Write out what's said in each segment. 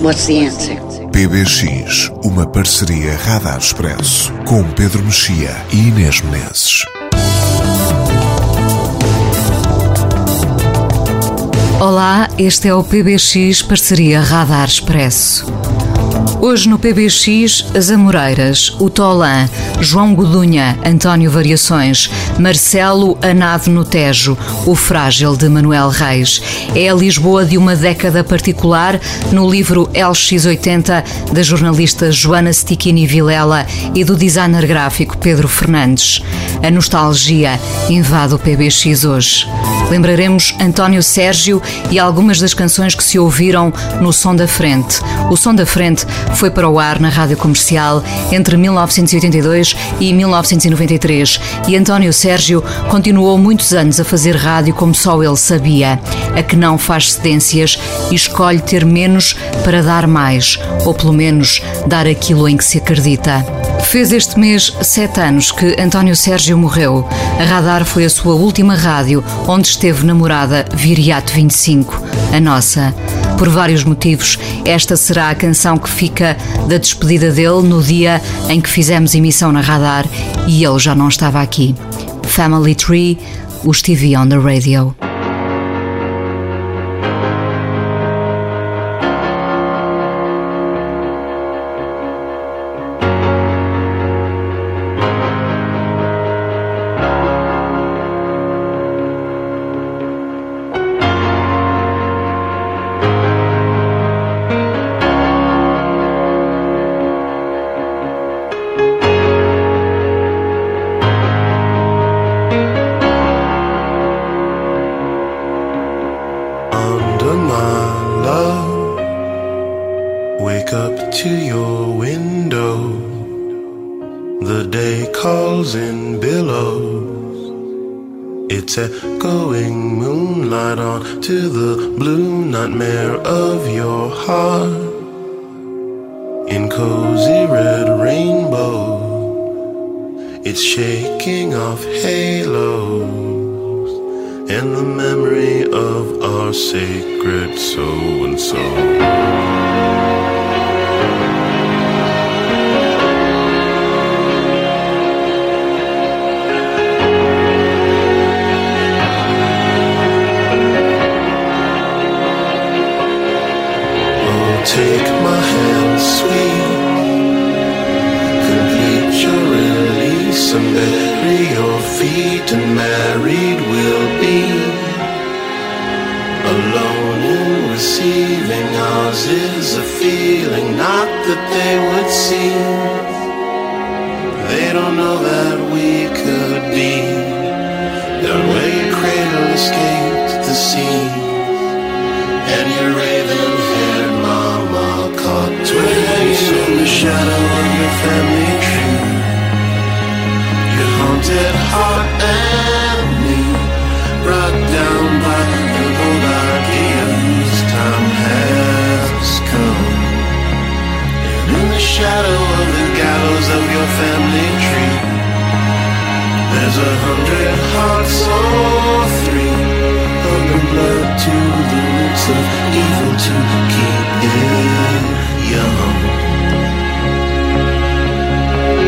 what's the answer? PBX, uma parceria Radar Expresso com Pedro Mexia e Inês Menezes. Olá, este é o PBX Parceria Radar Expresso. Hoje no PBX, as Amoreiras, o Tolã, João Godunha, António Variações, Marcelo Anado no Tejo, o Frágil de Manuel Reis. É a Lisboa de uma década particular no livro LX80 da jornalista Joana Stichini Vilela e do designer gráfico Pedro Fernandes. A nostalgia invade o PBX hoje. Lembraremos António Sérgio e algumas das canções que se ouviram no Som da Frente. O Som da Frente foi para o ar na rádio comercial entre 1982 e 1993 e António Sérgio continuou muitos anos a fazer rádio como só ele sabia, a que não faz cedências e escolhe ter menos para dar mais, ou pelo menos dar aquilo em que se acredita. Fez este mês sete anos que António Sérgio morreu. A Radar foi a sua última rádio, onde esteve namorada Viriato 25, a nossa. Por vários motivos, esta será a canção que fica da despedida dele no dia em que fizemos emissão na Radar e ele já não estava aqui. Family Tree, os TV on the Radio. shadow of your family tree. Your haunted heart and me, brought down by the old ideas. Time has come, and in the shadow of the gallows of your family tree, there's a hundred hearts on three, hunger blood to the roots of evil to keep it young.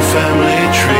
family tree.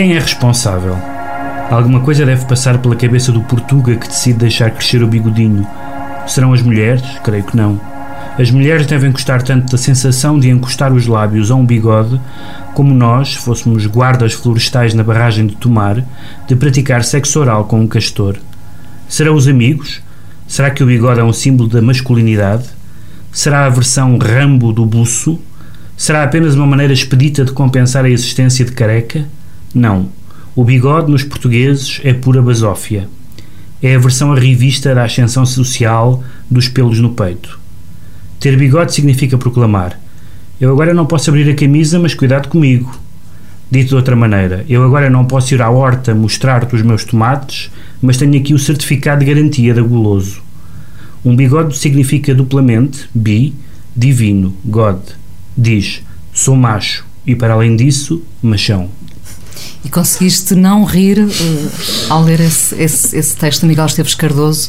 Quem é responsável? Alguma coisa deve passar pela cabeça do Portuga que decide deixar crescer o bigodinho. Serão as mulheres? Creio que não. As mulheres devem gostar tanto da sensação de encostar os lábios a um bigode, como nós, fôssemos guardas florestais na barragem de Tomar, de praticar sexo oral com um castor. Serão os amigos? Será que o bigode é um símbolo da masculinidade? Será a versão rambo do buço? Será apenas uma maneira expedita de compensar a existência de careca? Não. O bigode nos portugueses é pura basófia. É a versão arrivista da ascensão social dos pelos no peito. Ter bigode significa proclamar: Eu agora não posso abrir a camisa, mas cuidado comigo. Dito de outra maneira, eu agora não posso ir à horta mostrar-te os meus tomates, mas tenho aqui o certificado de garantia da Goloso. Um bigode significa duplamente bi, divino, God. Diz: sou macho e, para além disso, machão. E conseguiste não rir uh, ao ler esse, esse, esse, texto de Miguel Esteves Cardoso.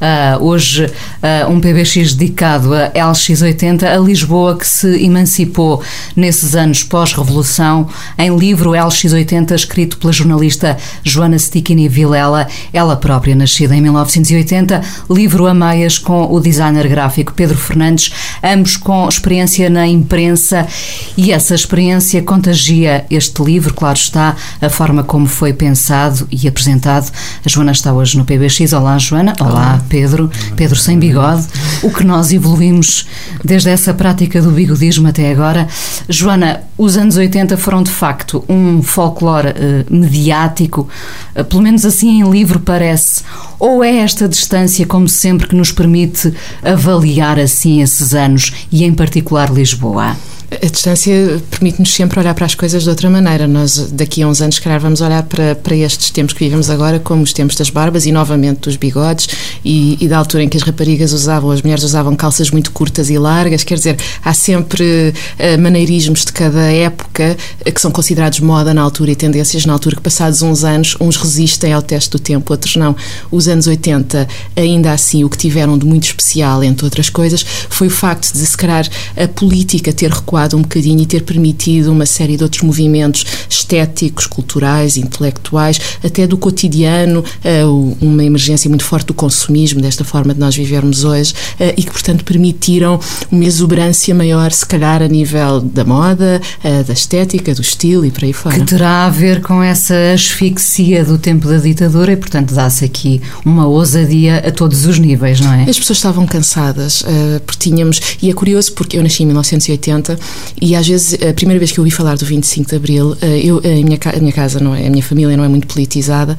Uh, hoje, uh, um PBX dedicado a LX80, a Lisboa que se emancipou nesses anos pós-revolução, em livro LX80, escrito pela jornalista Joana Stikini Vilela, ela própria nascida em 1980, livro a meias com o designer gráfico Pedro Fernandes, ambos com experiência na imprensa, e essa experiência contagia este livro, claro está a forma como foi pensado e apresentado. A Joana está hoje no PBX. Olá, Joana. Olá, Olá. Pedro. Pedro sem bigode. O que nós evoluímos desde essa prática do bigodismo até agora. Joana, os anos 80 foram de facto um folclore uh, mediático, uh, pelo menos assim em livro parece. Ou é esta distância, como sempre, que nos permite avaliar assim esses anos e, em particular, Lisboa? A distância permite-nos sempre olhar para as coisas de outra maneira. Nós, daqui a uns anos, calhar, vamos olhar para, para estes tempos que vivemos agora como os tempos das barbas e, novamente, dos bigodes e, e da altura em que as raparigas usavam, as mulheres usavam calças muito curtas e largas. Quer dizer, há sempre uh, maneirismos de cada época uh, que são considerados moda na altura e tendências na altura, que passados uns anos, uns resistem ao teste do tempo, outros não. Os anos 80, ainda assim, o que tiveram de muito especial, entre outras coisas, foi o facto de, se calhar, a política ter recuado um bocadinho e ter permitido uma série de outros movimentos estéticos, culturais, intelectuais, até do cotidiano, eh, uma emergência muito forte do consumismo, desta forma de nós vivermos hoje, eh, e que, portanto, permitiram uma exuberância maior, se calhar, a nível da moda, eh, da estética, do estilo e por aí fora. Que terá a ver com essa asfixia do tempo da ditadura e, portanto, dá-se aqui uma ousadia a todos os níveis, não é? As pessoas estavam cansadas, porque tínhamos, e é curioso porque eu nasci em 1980 E às vezes, a primeira vez que eu ouvi falar do 25 de Abril, eu, a, minha, a minha casa, não é, a minha família não é muito politizada,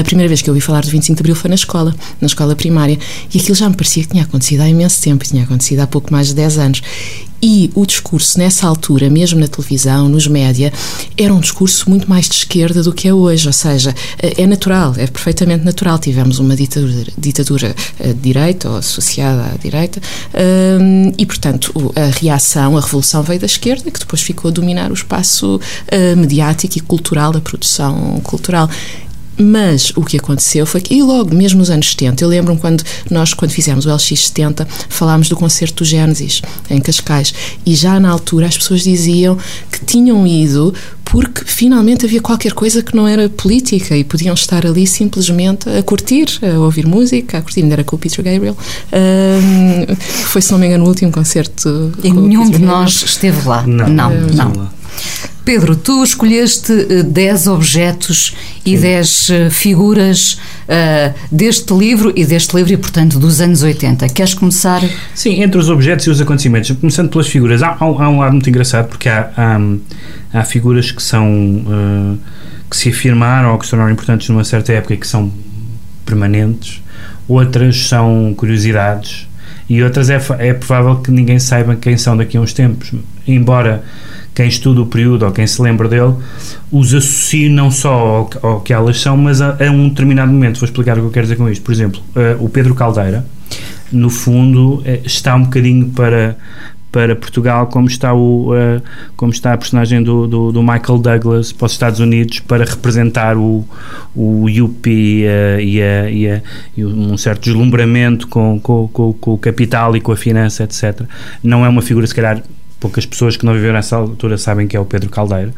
a primeira vez que eu ouvi falar do 25 de Abril foi na escola, na escola primária. E aquilo já me parecia que tinha acontecido há imenso tempo, tinha acontecido há pouco mais de 10 anos. E o discurso nessa altura, mesmo na televisão, nos média, era um discurso muito mais de esquerda do que é hoje. Ou seja, é natural, é perfeitamente natural. Tivemos uma ditadura, ditadura eh, de direita ou associada à direita, hum, e portanto a reação, a revolução veio da esquerda, que depois ficou a dominar o espaço eh, mediático e cultural, a produção cultural. Mas o que aconteceu foi que, e logo, mesmo nos anos 70, eu lembro-me quando nós, quando fizemos o LX70, falámos do concerto do Gênesis, em Cascais, e já na altura as pessoas diziam que tinham ido porque finalmente havia qualquer coisa que não era política e podiam estar ali simplesmente a curtir, a ouvir música, a curtir, ainda era com o Peter Gabriel. Um, foi, se não me engano, o último concerto. E nenhum de nós esteve lá. Não, não. não. Pedro, tu escolheste 10 uh, objetos e 10 uh, figuras uh, deste livro e deste livro, e portanto dos anos 80. Queres começar? Sim, entre os objetos e os acontecimentos. Começando pelas figuras, há, há, há um lado muito engraçado porque há, há, há figuras que são. Uh, que se afirmaram ou que se tornaram importantes numa certa época e que são permanentes, outras são curiosidades e outras é, é provável que ninguém saiba quem são daqui a uns tempos. Embora quem estuda o período ou quem se lembra dele os associe não só ao, ao que elas são, mas a, a, um determinado momento. Vou explicar o que eu quero dizer com isto. Por exemplo, uh, o Pedro Caldeira, no fundo, uh, está um bocadinho para para Portugal como está o uh, como está a personagem do, do, do, Michael Douglas para os Estados Unidos para representar o o yuppie uh, e, a, e, a, e, um certo deslumbramento com, com, com, com, o capital e com a finança etc não é uma figura se calhar poucas pessoas que não viveram nessa altura sabem que é o Pedro Caldeiro,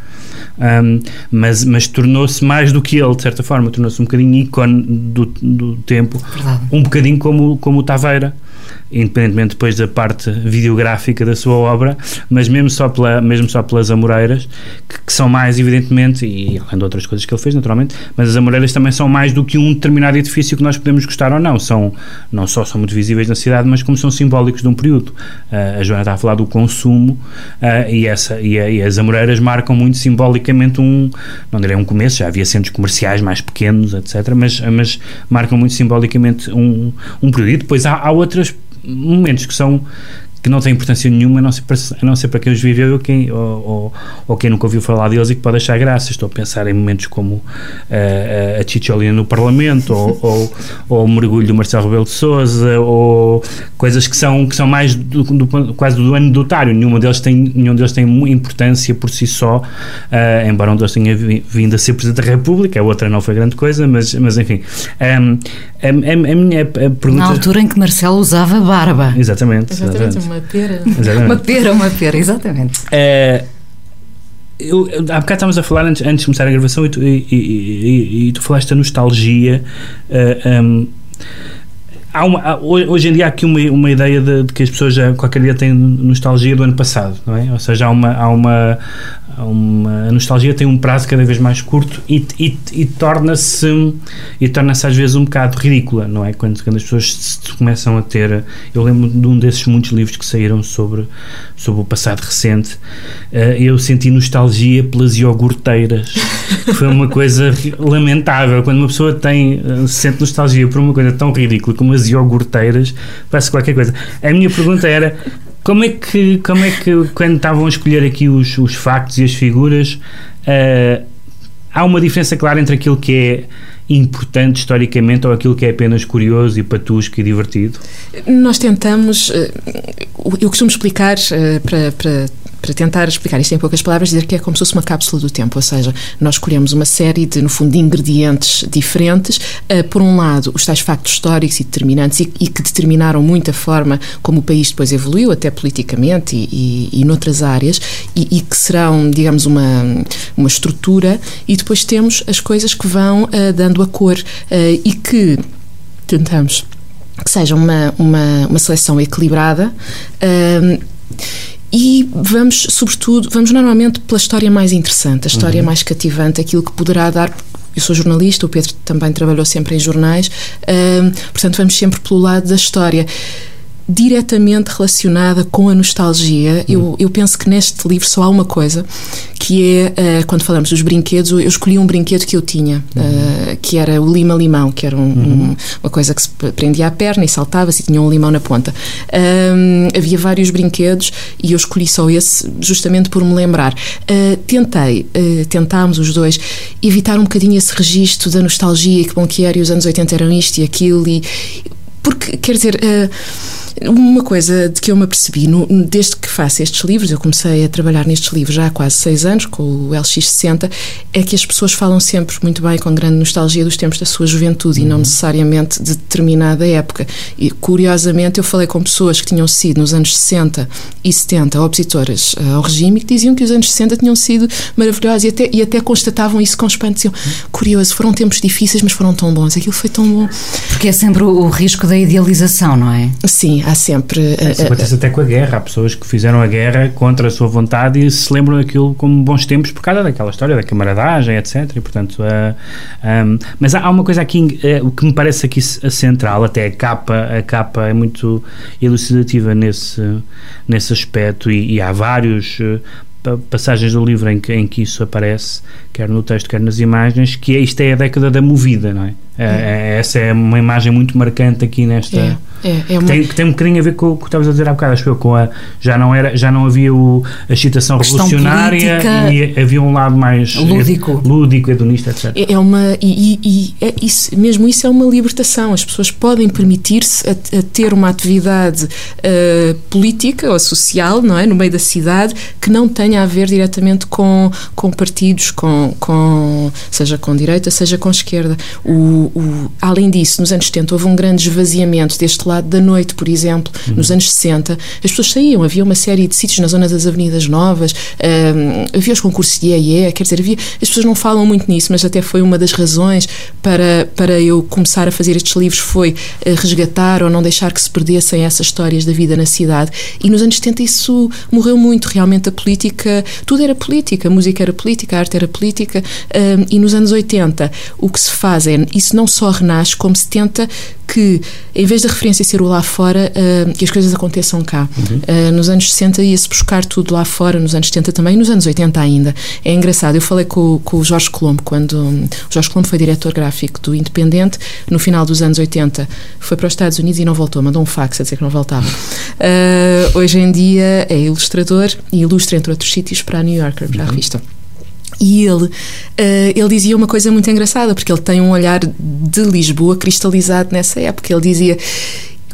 um, mas, mas tornou-se mais do que ele, de certa forma, tornou-se um bocadinho ícone do, do tempo, Verdade. um bocadinho como, como o Taveira independentemente depois da parte videográfica da sua obra, mas mesmo só, pela, mesmo só pelas Amoreiras, que, que, são mais, evidentemente, e além de outras coisas que ele fez, naturalmente, mas as Amoreiras também são mais do que um determinado edifício que nós podemos gostar ou não. São, não só são muito visíveis na cidade, mas como são simbólicos de um período. Uh, a Joana está a falar do consumo uh, e, essa, e, a, e, as Amoreiras marcam muito simbolicamente um, não direi um começo, já havia centros comerciais mais pequenos, etc., mas, mas marcam muito simbolicamente um, um período. E depois há, há outras momentos que são que não têm importância nenhuma, a não ser para, a não ser para quem os viveu ou quem, ou, ou, ou, quem nunca ouviu falar deles e que pode achar graça. Estou a pensar em momentos como uh, a Chicholina no Parlamento, ou, ou, ou, o mergulho do Marcelo Rebelo de Souza, ou coisas que são, que são mais do, do, quase do anedotário. Nenhum deles tem, nenhum deles tem importância por si só, uh, embora um deles tenha vindo a ser Presidente da República, a outra não foi grande coisa, mas, mas enfim. Um, a, a, a, minha pergunta... Na altura em que Marcelo usava barba. Exatamente. exatamente. exatamente uma pera. Exatamente. uma pera, uma pera, exatamente. É, eu, há bocado estávamos a falar antes, antes de começar a gravação e tu, e, e, e tu falaste da nostalgia. Uh, um, há uma, hoje em dia há aqui uma, uma ideia de, de, que as pessoas já qualquer dia têm nostalgia do ano passado, não é? Ou seja, há uma, há uma, uma, a nostalgia tem um prazo cada vez mais curto e, e, e torna-se e torna-se às vezes um bocado ridícula, não é? Quando, quando as pessoas se, começam a ter. Eu lembro de um desses muitos livros que saíram sobre, sobre o passado recente. Uh, eu senti nostalgia pelas iogurteiras. Foi uma coisa lamentável. Quando uma pessoa tem, uh, sente nostalgia por uma coisa tão ridícula como as iogurteiras, parece qualquer coisa. A minha pergunta era como é que, como é que quando estavam a escolher aqui os, os factos e as figuras, uh, há uma diferença clara entre aquilo que é importante historicamente ou aquilo que é apenas curioso e patusco e divertido? Nós tentamos, uh, eu costumo explicar uh, para, para para tentar explicar isto em poucas palavras, dizer que é como se fosse uma cápsula do tempo, ou seja, nós escolhemos uma série de, no fundo, de ingredientes diferentes, uh, por um lado, os tais factos históricos e determinantes e, e, que determinaram muito a forma como o país depois evoluiu, até politicamente e, e, e noutras áreas, e, que serão, digamos, uma, uma estrutura, e depois temos as coisas que vão uh, dando a cor uh, e que tentamos que seja uma, uma, uma seleção equilibrada. E vamos, sobretudo, vamos normalmente pela história mais interessante, a história uhum. mais cativante, aquilo que poderá dar eu sou jornalista, o Pedro também trabalhou sempre em jornais, uh, portanto vamos sempre pelo lado da história. Diretamente relacionada com a nostalgia. Eu, eu penso que neste livro só há uma coisa, que é, uh, quando falamos dos brinquedos, eu escolhi um brinquedo que eu tinha, uh, que era o lima-limão, que era um, um, uma coisa que se prendia à perna e saltava-se e tinha um limão na ponta. Um, havia vários brinquedos e eu escolhi só esse, justamente por me lembrar. Uh, tentei, tentámos os dois, evitar um bocadinho esse registro da nostalgia, que bom que era, e os anos 80 eram isto e aquilo, e porque, quer dizer, uma coisa de que eu me apercebi, no, desde que faço estes livros, eu comecei a trabalhar nestes livros já há quase seis anos, com o LX60, é que as pessoas falam sempre muito bem, com grande nostalgia, dos tempos da sua juventude uhum. e não uhum. necessariamente de determinada época. E, curiosamente, eu falei com pessoas que tinham sido nos anos 60 e 70 opositoras uh, ao regime e que diziam que os anos 60 tinham sido maravilhosos e até, e até constatavam isso com espanto. Diziam, curioso, foram tempos difíceis, mas foram tão bons. Aquilo foi tão bom. Porque é sempre o risco da idealização, não é? Sim, há sempre. Isso acontece até com a guerra. Há pessoas que fizeram a guerra contra a sua vontade e se lembram daquilo como bons tempos por causa daquela história da camaradagem, etc. E, portanto, uh, um, mas há, há, uma coisa aqui, uh, o que me parece aqui central, até a capa, a capa é muito elucidativa nesse, nesse aspecto e, e há vários uh, passagens do livro em que, em que isso aparece, quer no texto, quer nas imagens, que é, isto é a década da movida, não é? É, é. Essa é uma imagem muito marcante aqui nesta. É, é, é uma... tem, que tem um bocadinho a ver com o que estavas a dizer há bocado, acho eu, com a. Já não, era, já não havia o, a excitação revolucionária e havia um lado mais. lúdico, lúdico hedonista, etc. É, é uma. E, e isso, mesmo isso é uma libertação. As pessoas podem permitir-se a, a, ter uma atividade uh, política ou social, não é? No meio da cidade, que não tenha a ver diretamente com, com partidos, com, com, seja com direita, seja com esquerda. O, o, além disso, nos anos 70 houve um grande esvaziamento deste lado da noite, por exemplo. Uhum. Nos anos 60, as pessoas saíam, havia uma série de sítios na zona das Avenidas Novas, um, havia os concursos de IE, quer dizer, havia, as pessoas não falam muito nisso, mas até foi uma das razões para, para eu começar a fazer estes livros, foi eh, resgatar ou não deixar que se perdessem essas histórias da vida na cidade. E nos anos 70 isso morreu muito, realmente a política, tudo era política, a música era política, a arte era política, um, e nos anos 80 o que se faz é, isso não só renasce, como se tenta que, em vez da referência ser o lá fora, uh, que as coisas aconteçam cá. Uhum. Uh, nos anos 60 ia-se buscar tudo lá fora, nos anos 70 também, nos anos 80 ainda. É engraçado, eu falei com, com o Jorge Colombo, quando um, o Jorge Colombo foi diretor gráfico do Independente, no final dos anos 80 foi para os Estados Unidos e não voltou, mandou um fax a dizer que não voltava. Uh, hoje em dia é ilustrador e ilustra, entre outros sítios, para a New Yorker, para a uhum. revista. E ele, uh, ele dizia uma coisa muito engraçada, porque ele tem um olhar de Lisboa cristalizado nessa época. Ele dizia: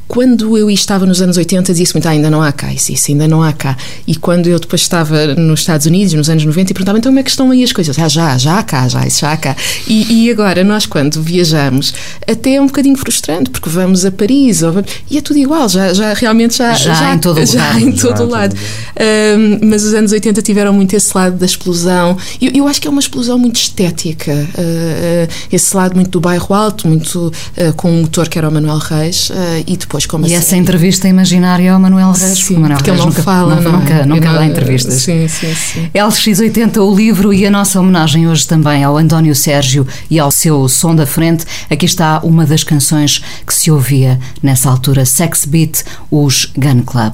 quando eu estava nos anos 80, disse muito, ah, ainda não há cá, isso, isso, ainda não há cá. E quando eu depois estava nos Estados Unidos, nos anos 90, e perguntava, então como é que estão aí as coisas? Ah, já, já há cá, já, isso já há cá. E, e agora, nós quando viajamos, até é um bocadinho frustrante, porque vamos a Paris, ou e é tudo igual, já, já realmente já... Já, já em todo já, lado. Em todo já, lado. Um, mas os anos 80 tiveram muito esse lado da explosão. Eu, eu acho que é uma explosão muito estética. Uh, esse lado muito do bairro alto, muito uh, com um motor que era o Manuel Reis, uh, e depois como E essa entrevista imaginária ao Manuel Reis, sim, Manuel porque Reis ele não nunca, fala, não, não, nunca, é? nunca dá entrevistas. Sim, sim, sim. LX80, o livro e a nossa homenagem hoje também ao António Sérgio e ao seu som da frente. Aqui está uma das canções que se ouvia nessa altura, Sex Beat, os Gun Club.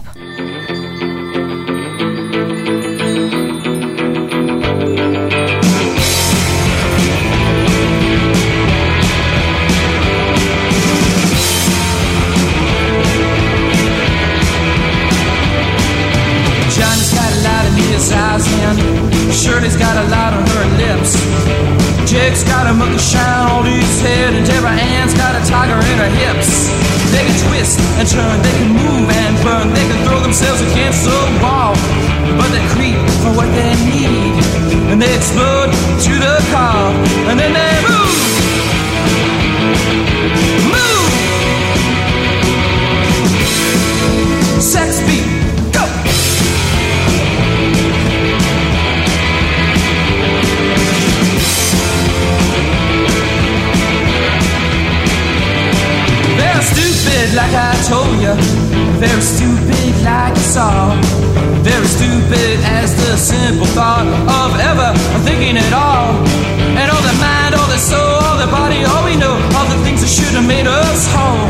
Shirley's got a light on her lips. Jake's got a monkey shine on his head, and Deborah Ann's got a tiger in her hips. They can twist and turn, they can move and burn, they can throw themselves against the wall. But they creep for what they need, and they explode to the car, and then they stupid like I told you. Very stupid like you saw. Very stupid as the simple thought of ever thinking at all. And all the mind, all the soul, all the body, all we know, all the things that should have made us whole.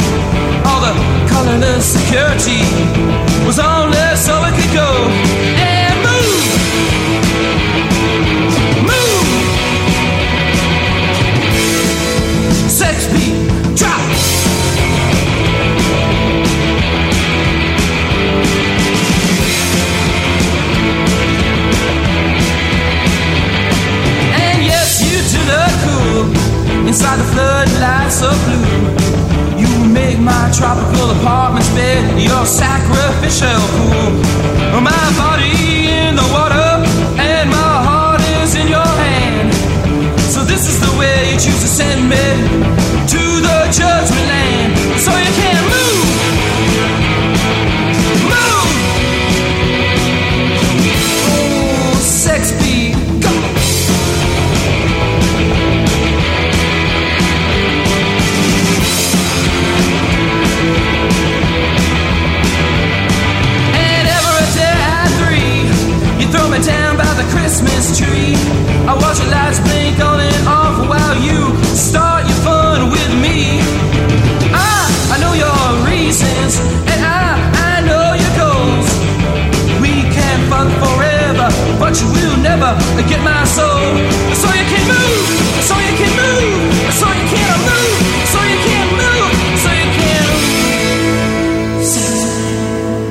All the colorless security was only so it could go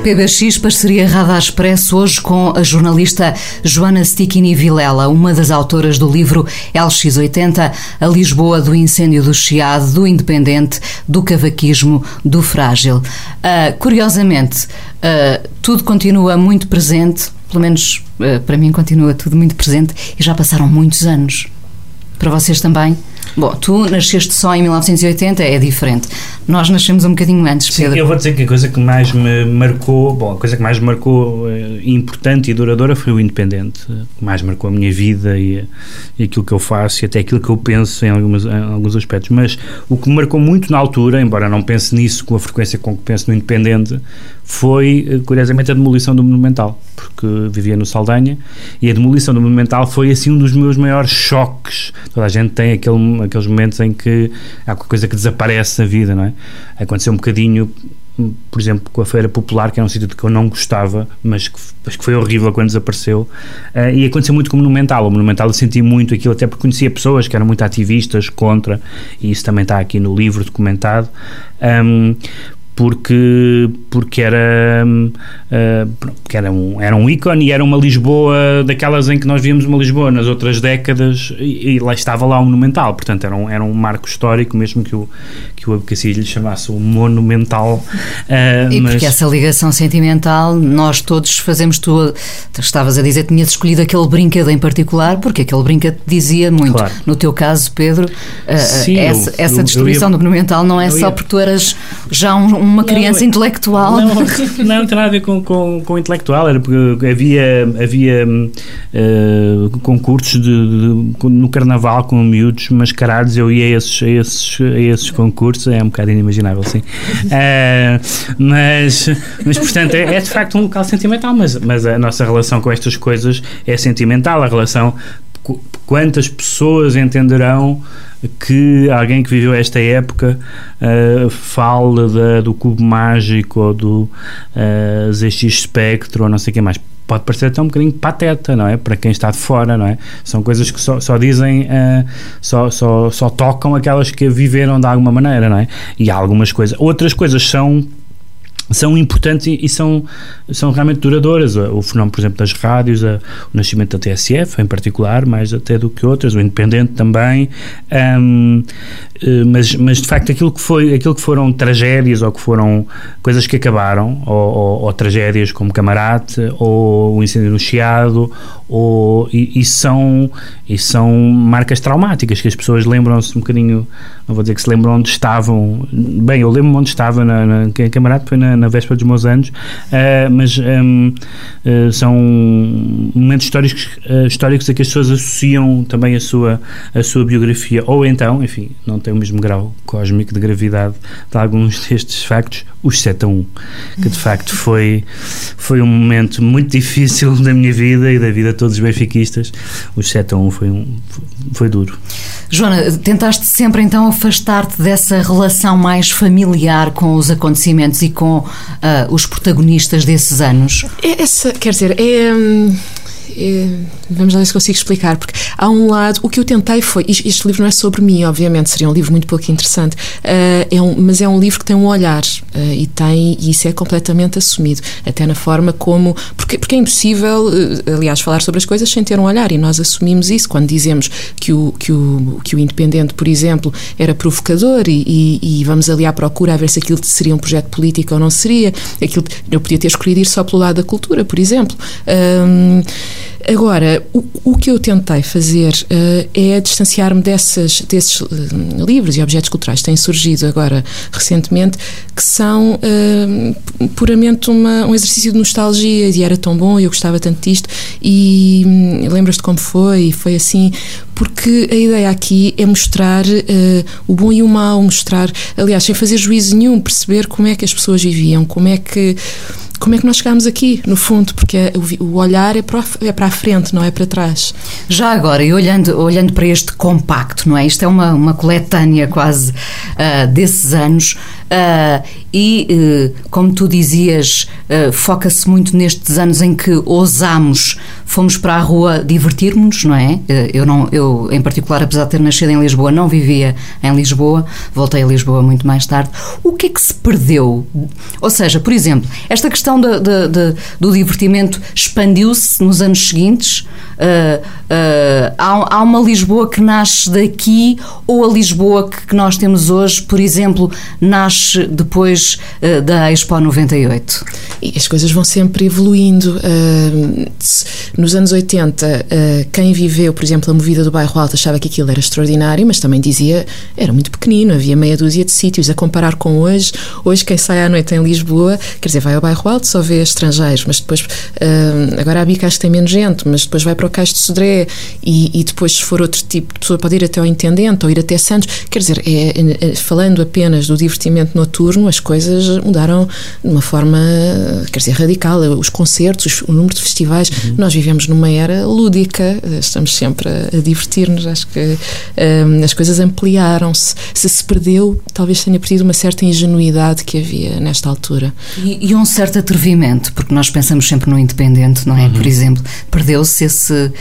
PBX Parceria Radar Expresso, hoje com a jornalista Joana Stickini Vilela, uma das autoras do livro LX80, A Lisboa do Incêndio do Chiado, do Independente, do Cavaquismo, do Frágil. Uh, curiosamente, uh, tudo continua muito presente, pelo menos uh, para mim continua tudo muito presente, e já passaram muitos anos. Para vocês também? Bom, tu nasceste só em 1980, é diferente. Nós nascemos um bocadinho antes, Pedro. Sim, eu vou dizer que a coisa que mais me marcou, bom, a coisa que mais me marcou eh, importante e duradoura foi o Independente, que mais marcou a minha vida e, e aquilo que eu faço e até aquilo que eu penso em, algumas, em alguns aspectos. Mas o que me marcou muito na altura, embora não pense nisso com a frequência com que penso no Independente, foi, eh, curiosamente, a demolição do Monumental, porque vivia no Saldanha e a demolição do Monumental foi assim um dos meus maiores choques. Toda a gente tem aquele, aqueles momentos em que há alguma coisa que desaparece da vida, não é? Aconteceu um bocadinho, por exemplo, com a Feira Popular, que era um sítio que eu não gostava, mas que, mas que foi horrível quando desapareceu. Uh, e aconteceu muito com o Monumental. O Monumental eu senti muito aquilo, até porque conhecia pessoas que eram muito ativistas contra, e isso também está aqui no livro documentado. Um, porque, porque era, uh, porque era, um, era um ícone e era uma Lisboa daquelas em que nós víamos uma Lisboa nas outras décadas e, e lá estava lá o Monumental, portanto era um, era um marco histórico, mesmo que o, que o Abcacis lhe chamasse o Monumental. Uh, e mas... porque essa ligação sentimental, nós todos fazemos, tu estavas a dizer que tinhas escolhido aquele brinquedo em particular, porque aquele brinquedo dizia muito. Claro. No teu caso, Pedro, uh, Sim, essa, eu, essa destruição eu ia, do Monumental não é só ia... porque tu eras já um uma criança não, intelectual. Não, não, tem nada a ver com, com, com intelectual, era porque havia, havia uh, concursos de, de, no carnaval com miúdos mascarados, eu ia a esses, a esses, a esses concursos, é um bocado inimaginável, sim. Uh, mas, mas, portanto, é, é, de facto um local sentimental, mas, mas a nossa relação com estas coisas é sentimental, a relação quantas pessoas entenderão que alguém que viveu esta época uh, fala da, do cubo mágico ou do uh, ZX Spectrum ou não sei o que mais pode parecer até um bocadinho pateta, não é? Para quem está de fora, não é? São coisas que só, só dizem, uh, só, só, só tocam aquelas que viveram de alguma maneira, não é? E há algumas coisas. Outras coisas são são importantes e, e, são, são realmente duradouras. O fenómeno, por exemplo, das rádios, a, o nascimento da TSF, em particular, mais até do que outras, o Independente também, um, eh, mas, mas de facto aquilo que, foi, aquilo que foram tragédias ou que foram coisas que acabaram, ou, ou, ou tragédias como Camarate, ou o incêndio no Chiado, ou, e, e, são, e são marcas traumáticas que as pessoas lembram-se um bocadinho, não vou dizer que se lembram onde estavam, bem, eu lembro-me onde estava na, na, na Camarate, foi na, na véspera dos meus anos, uh, mas um, uh, eh, são momentos históricos, uh, históricos a que as pessoas associam também a sua, a sua biografia, ou então, enfim, não tem o mesmo grau cósmico de gravidade de alguns destes factos, os 7 a 1, que de facto foi, foi um momento muito difícil da minha vida e da vida toda todos benfiquistas, os 7 a 1 foi, um, foi duro. Joana, tentaste sempre então afastar-te dessa relação mais familiar com os acontecimentos e com uh, os protagonistas desses anos? É essa, quer dizer, é. É, vamos lá ver se consigo explicar, porque há um lado, o que eu tentei foi, este livro não é sobre mim, obviamente, seria um livro muito pouco interessante, uh, é um, mas é um livro que tem um olhar uh, e tem, e isso é completamente assumido, até na forma como, porque, porque é impossível, aliás, falar sobre as coisas sem ter um olhar, e nós assumimos isso quando dizemos que o, que o, que o Independente, por exemplo, era provocador e, e, e vamos ali à procura a ver se aquilo seria um projeto político ou não seria, aquilo, eu podia ter escolhido ir só pelo lado da cultura, por exemplo. Um, Agora, o, o que eu tentei fazer uh, é distanciar-me desses uh, livros e objetos culturais que têm surgido agora recentemente, que são uh, puramente uma, um exercício de nostalgia, e era tão bom, eu gostava tanto disto, e um, lembras-te como foi? E foi assim, porque a ideia aqui é mostrar o bom e o mau, mostrar, aliás, sem fazer juízo nenhum, perceber como é que as pessoas viviam, como é que como é que nós chegámos aqui, no fundo, porque é, o olhar é para, é para a frente, não é para trás. Já agora, e olhando, olhando para este compacto, não é? Isto é uma, uma coletânea quase uh, desses anos. Uh, e, uh, como tu dizias, uh, foca-se muito nestes anos em que ousamos, fomos para a rua divertir-nos, não é? eu, não, eu, em particular, apesar de ter nascido em Lisboa, não vivia em Lisboa, voltei a Lisboa muito mais tarde. O que é que se perdeu? Ou seja, por exemplo, esta questão de, de, de, do divertimento expandiu-se nos anos seguintes? há, há uma Lisboa que nasce daqui ou a Lisboa que, que nós temos hoje, por exemplo, nasce depois uh, da Expo 98? E as coisas vão sempre evoluindo. Uh, nos anos 80, uh, eh, quem viveu, por exemplo, a movida do bairro Alto achava que aquilo era extraordinário, mas também dizia era muito pequenino, havia meia dúzia de sítios. A comparar com hoje, hoje quem sai à noite em Lisboa, quer dizer, vai ao bairro Alto, só vê estrangeiros, mas depois, agora a Bica acho que tem menos gente, mas depois vai para o Cais de Sodré e, e, depois, se for outro tipo de pessoa, pode ir até ao Intendente ou ir até Santos. Quer dizer, é, é, falando apenas do divertimento noturno as coisas mudaram de uma forma, quer dizer, radical. Os concertos, o número de festivais. Uhum. Nós vivemos numa era lúdica, estamos sempre a, a divertir-nos. Acho que um, as coisas ampliaram-se. Se se perdeu, talvez tenha perdido uma certa ingenuidade que havia nesta altura. E, e um certo atrevimento, porque nós pensamos sempre no independente, não é? Uhum. Por exemplo, perdeu-se esse,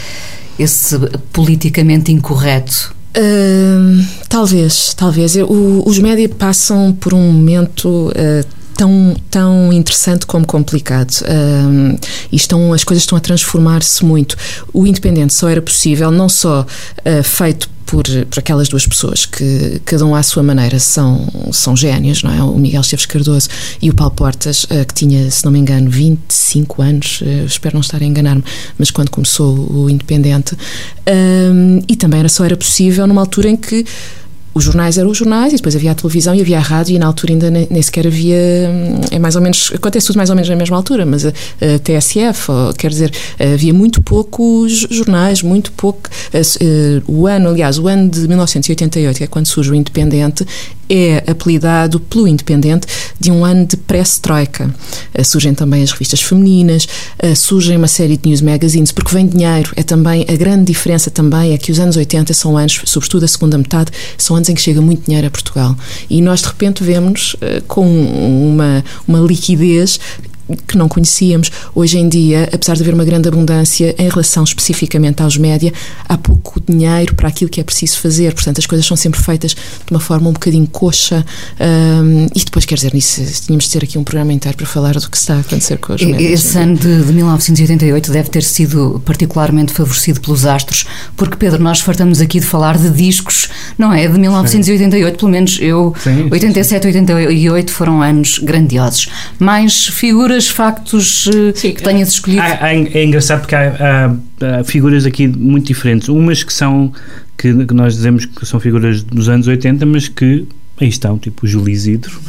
esse politicamente incorreto Uh, talvez, talvez. O, os média passam por um momento uh, tão, tão interessante como complicado. Uh, e estão, as coisas estão a transformar-se muito. O independente só era possível, não só uh, feito por, por aquelas duas pessoas que, cada um à sua maneira, são, são génios, não é? O Miguel Esteves Cardoso e o Paulo Portas, uh, que tinha, se não me engano, 25 anos, uh, espero não estar a enganar-me, mas quando começou o Independente, e também era só era possível numa altura em que os jornais eram os jornais e depois havia a televisão e havia a rádio e na altura ainda nem, nem sequer havia é mais ou menos acontece tudo mais ou menos na mesma altura mas a, a TSF ou, quer dizer havia muito poucos jornais muito pouco o ano aliás o ano de 1988 que é quando surge o Independente é apelidado pelo Independente de um ano de pré-stroika. Uh, surgem também as revistas femininas, uh, surgem uma série de news magazines, porque vem dinheiro. É também a grande diferença também é que os anos 80 são anos, sobretudo a segunda metade, são anos em que chega muito dinheiro a Portugal. E nós de repente vemos uh, com uma, uma liquidez que não conhecíamos. Hoje em dia, apesar de haver uma grande abundância em relação especificamente aos média, há pouco dinheiro para aquilo que é preciso fazer. Portanto, as coisas são sempre feitas de uma forma um bocadinho coxa. Um, e depois, quer dizer, nisso, tínhamos de ter aqui um programa inteiro para falar do que está a acontecer com os médias. Esse ano de, de 1988 deve ter sido particularmente favorecido pelos astros, porque, Pedro, nós fartamos aqui de falar de discos, não é? De 1988, sim. pelo menos eu, sim, 87 e 88 foram anos grandiosos. Mais figuras figuras, factos eh, Sim, que tenhas escolhido? Há, há, é engraçado porque há, há, há, figuras aqui muito diferentes. Umas que são, que, que nós dizemos que são figuras dos anos 80, mas que aí estão, tipo o Júlio Isidro,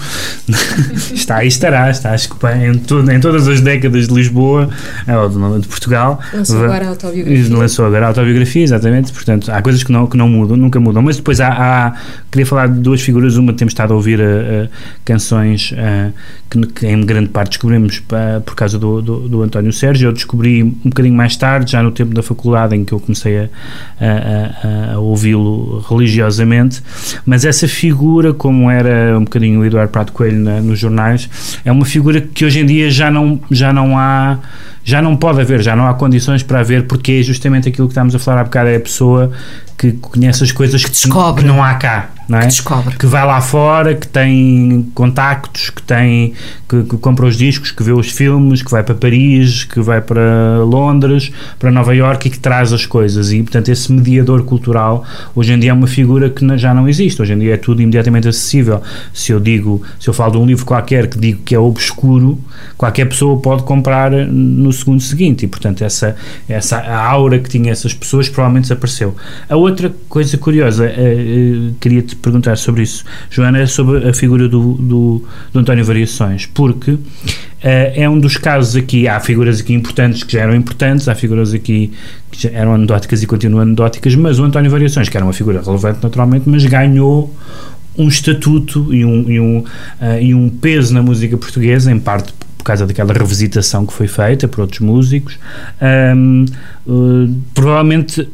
está aí estará, está em, todo, em todas as décadas de Lisboa, ou de, de Portugal. Lançou agora a autobiografia. Lançou agora a autobiografia, exatamente, portanto, há coisas que não, que não mudam, nunca mudam, mas depois há, há queria falar de duas figuras, uma temos estado a ouvir uh, uh, canções que, que, em grande parte descobrimos por causa do, do, do, António Sérgio, eu descobri um bocadinho mais tarde, já no tempo da faculdade em que eu comecei a, a ouvi-lo religiosamente, mas essa figura como era um bocadinho o Eduardo Prato Coelho na, nos jornais, é uma figura que hoje em dia já não, já não há já não pode haver, já não há condições para haver, porque é justamente aquilo que estamos a falar há bocado, é a pessoa que conhece as coisas que, descobre. que não há cá não é? Que descobre. Que vai lá fora, que tem contactos, que tem que, que, compra os discos, que vê os filmes, que vai para Paris, que vai para Londres, para Nova York e que traz as coisas. E, portanto, esse mediador cultural hoje em dia é uma figura que já não existe. Hoje em dia é tudo imediatamente acessível. Se eu digo, se eu falo de um livro qualquer que digo que é obscuro, qualquer pessoa pode comprar no segundo seguinte. E, portanto, essa, essa aura que tinha essas pessoas provavelmente desapareceu. A outra coisa curiosa, eh, eh, queria-te perguntar sobre isso, Joana, é sobre a figura do, do, do António Variações, porque uh, é um dos casos aqui, há figuras aqui importantes que já eram importantes, há figuras aqui que já eram anedóticas e continuam anedóticas, mas o António Variações, que era uma figura relevante naturalmente, mas ganhou um estatuto e um, e um, uh, e um peso na música portuguesa, em parte por causa daquela revisitação que foi feita por outros músicos. Um, uh, provavelmente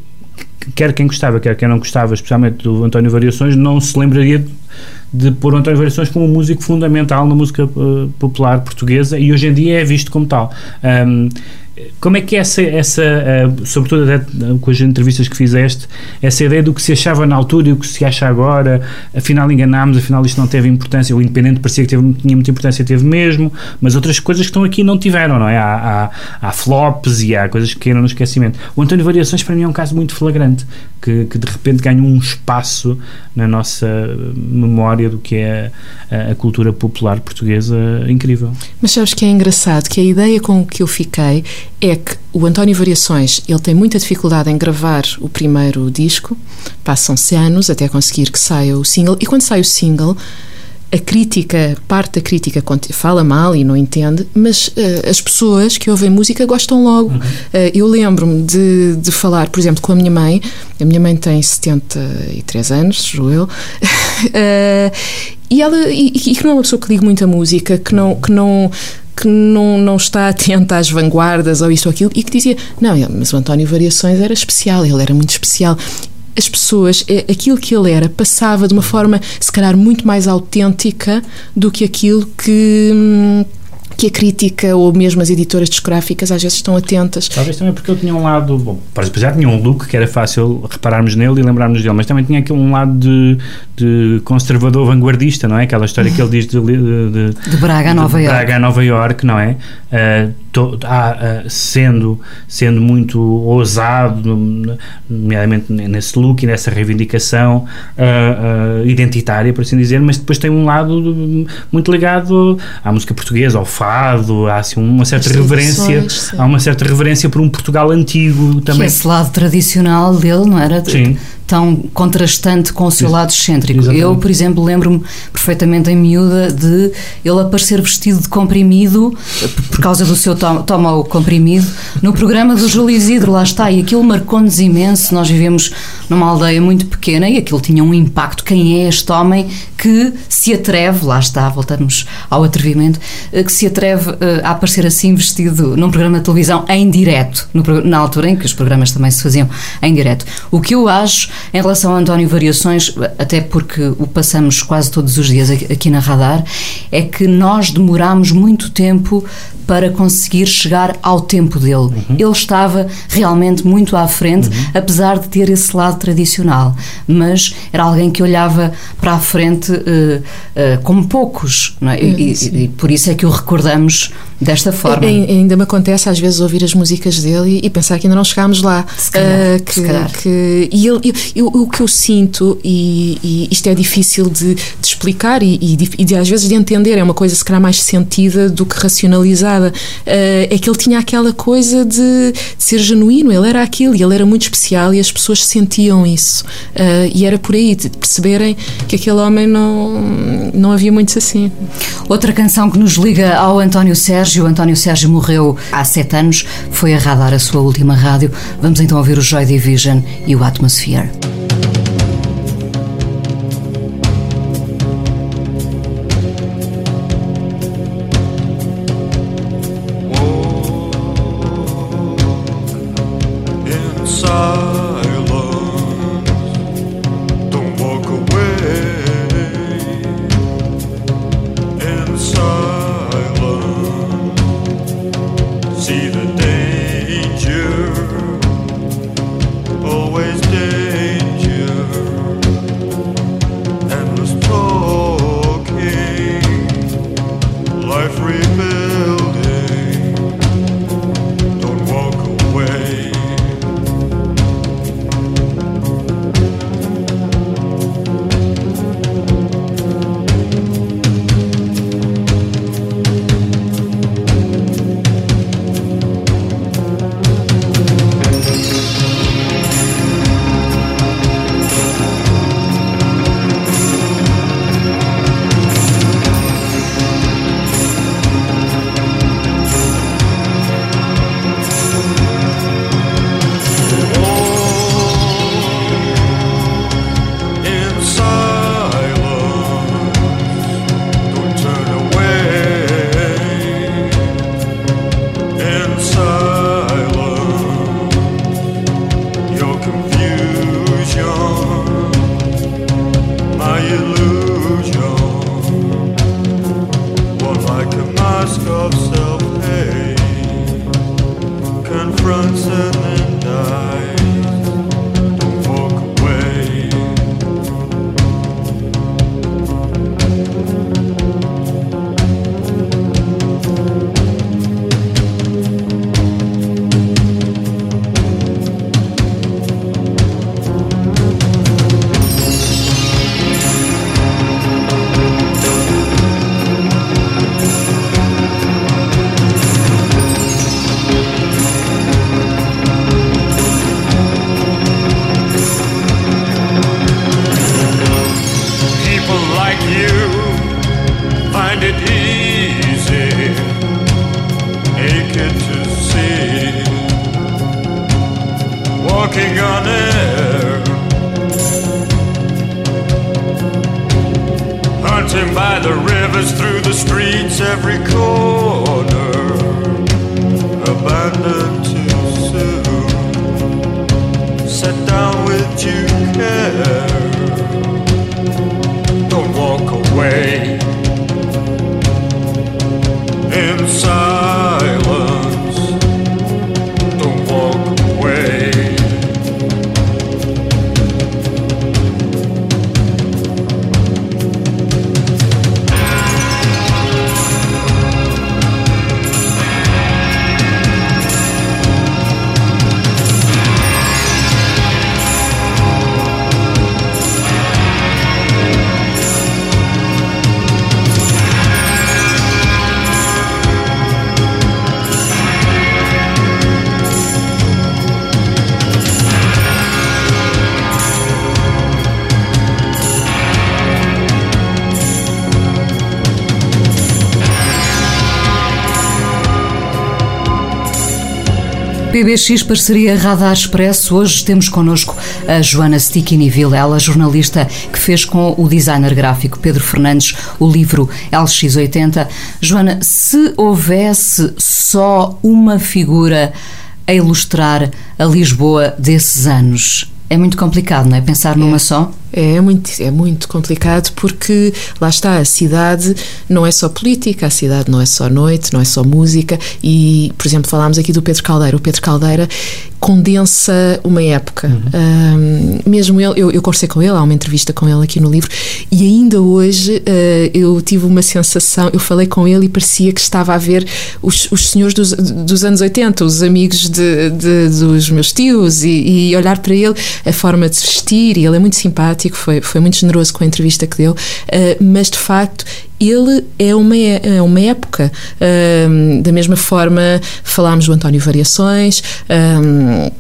quer quem gostava, quer quem não gostava, especialmente do António Variações, não se lembraria de, de pôr o António Variações como um músico fundamental na música uh, popular portuguesa e hoje em dia é visto como tal. Um, como é que é essa, essa uh, sobretudo com as entrevistas que fizeste, essa ideia do que se achava na altura e o que se acha agora, afinal enganámos, afinal isto não teve importância, o Independente parecia que teve, tinha muita importância, teve mesmo, mas outras coisas que estão aqui não tiveram, não é? Há, há, há flops e há coisas que caíram no esquecimento. O António Variações para mim é um caso muito flagrante, que, que de repente ganhou um espaço na nossa memória do que é a, a cultura popular portuguesa incrível. Mas sabes que é engraçado, que a ideia com que eu fiquei é que o António Variações ele tem muita dificuldade em gravar o primeiro disco, passam-se anos até conseguir que saia o single, e quando sai o single, a crítica, parte da crítica fala mal e não entende, mas uh, as pessoas que ouvem música gostam logo. Uhum. Uh, eu lembro-me de, de falar, por exemplo, com a minha mãe, a minha mãe tem 73 anos, sou eu, uh, e ela, e, e que não é uma pessoa que liga muita música, que não, que não que não, não está atenta às vanguardas ou isto ou aquilo, e que dizia: Não, mas o António Variações era especial, ele era muito especial. As pessoas, é, aquilo que ele era, passava de uma forma, se calhar, muito mais autêntica do que aquilo que hum, que a crítica ou mesmo as editoras discográficas às vezes estão atentas. Talvez também porque ele tinha um lado, bom, já tinha um look que era fácil repararmos nele e lembrarmos dele, mas também tinha aqui um lado de, de conservador vanguardista, não é? Aquela história que ele diz de, de, de Braga a Nova York. Braga a Nova York, não é? Uh, to, uh, sendo, sendo muito ousado, nomeadamente nesse look e nessa reivindicação uh, identitária, por assim dizer, mas depois tem um lado muito ligado à música portuguesa, ao fado há assim uma certa reverência, há uma certa reverência por um Portugal antigo também. Que esse lado tradicional dele, não era? Sim tão contrastante com o seu lado excêntrico. Exatamente. Eu, por exemplo, lembro-me perfeitamente em miúda de ele aparecer vestido de comprimido por causa do seu toma, toma o comprimido no programa do Júlio Isidro, lá está, e aquilo marcou-nos imenso. Nós vivemos numa aldeia muito pequena e aquilo tinha um impacto. Quem é este homem que se atreve, lá está, voltamos ao atrevimento, eh, que se atreve eh, a aparecer assim vestido num programa de televisão em direto, no, na altura em que os programas também se faziam em direto. O que eu acho em relação a António Variações, até porque o passamos quase todos os dias aqui na Radar, é que nós demorámos muito tempo para conseguir chegar ao tempo dele. Uhum. Ele estava realmente muito à frente, uhum. apesar de ter esse lado tradicional, mas era alguém que olhava para a frente uh, uh, como poucos, é? e, e, e, por isso é que o recordamos desta forma. E, ainda me acontece às vezes ouvir as músicas dele e, pensar que ainda não chegámos lá. Se calhar, uh, que, se calhar. Que, e, ele, eu, o que eu sinto, e, e isto é difícil de, de explicar e, e, e de, às vezes de entender, é uma coisa se calhar mais sentida do que racionalizada, uh, é que ele tinha aquela coisa de, de, ser genuíno, ele era aquilo e ele era muito especial e as pessoas sentiam isso. Uh, e era por aí, de perceberem que aquele homem não, não havia muitos assim. Outra canção que nos liga ao António Sérgio, o António Sérgio morreu há sete anos, foi a Radar a sua última rádio. Vamos então ouvir o Joy Division e o Atmosphere. PBX Parceria Radar Expresso. Hoje temos connosco a Joana Stickini-Ville, ela jornalista que fez com o designer gráfico Pedro Fernandes o livro LX80. Joana, se houvesse só uma figura a ilustrar a Lisboa desses anos, é muito complicado, não é? Pensar numa é. só? É muito, é muito complicado porque lá está, a cidade não é só política, a cidade não é só noite, não é só música e, por exemplo, falámos aqui do Pedro Caldeira. O Pedro Caldeira condensa uma época. Uhum. Um, mesmo ele, eu, eu conversei com ele, há uma entrevista com ele aqui no livro, e ainda hoje uh, eu tive uma sensação, eu falei com ele e parecia que estava a ver os, os senhores dos, dos anos 80, os amigos de, de dos meus tios, e, e, olhar para ele, a forma de vestir, e ele é muito simpático, foi, foi muito generoso com a entrevista que deu, uh, mas de facto ele é uma, é uma época. Um, da mesma forma, falámos do António Variações. Um,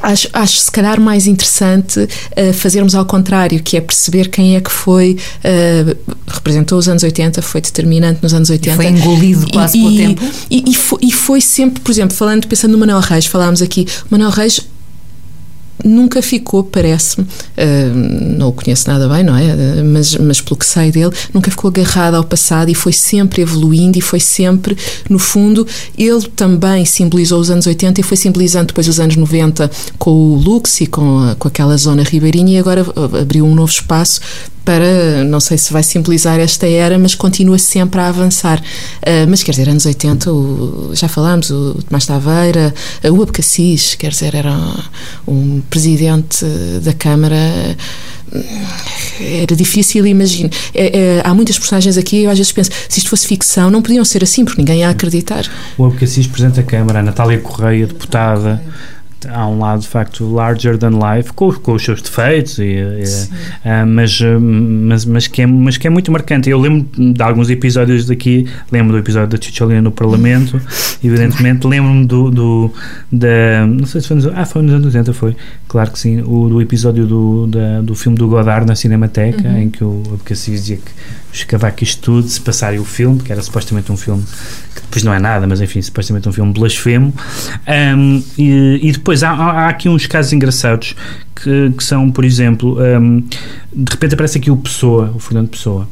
Acho, acho se calhar mais interessante uh, fazermos ao contrário, que é perceber quem é que foi, uh, representou os anos 80, foi determinante nos anos 80. E foi engolido quase e, pelo tempo. E, e, foi, e foi sempre, por exemplo, falando, pensando no Manuel Reis, falámos aqui, Manuel Reis nunca ficou, parece-me, uh, não o conheço nada bem, não é? Uh, mas, mas pelo que sei dele, nunca ficou agarrado ao passado e foi sempre evoluindo e foi sempre, no fundo, ele também simbolizou os anos 80 e foi simbolizando depois os anos 90 com o Lux e com, a, com aquela zona ribeirinha e agora abriu um novo espaço para, não sei se vai simbolizar esta era, mas continua sempre a avançar. Uh, mas quer dizer, anos 80, o, já falámos, o Tomás Taveira, o Abcacis, quer dizer, era um presidente da Câmara era difícil, imagino. É, é, há muitas personagens aqui eu às vezes penso, se isto fosse ficção, não podiam ser assim, porque ninguém ia acreditar. O Abcacis, Presidente da Câmara, a Natália Correia, deputada, há um lado de facto larger than life com, com os seus defeitos e, e, uh, mas, mas, mas, que é, mas que é muito marcante. Eu lembro de alguns episódios daqui. Lembro do episódio da Chicholina no Parlamento evidentemente. Lembro-me do, do da, não sei se foi nos, ah, foi nos anos 80 foi, claro que sim. O, do episódio do, da, do filme do Godard na Cinemateca uhum. em que o Abcacis dizia que os cavaquis tudo se passarem o filme que era supostamente um filme que depois não é nada, mas enfim, supostamente um filme blasfemo um, e, e, depois há, há, aqui uns casos engraçados que, que são, por exemplo, um, de repente aparece aqui o Pessoa, o Fernando Pessoa.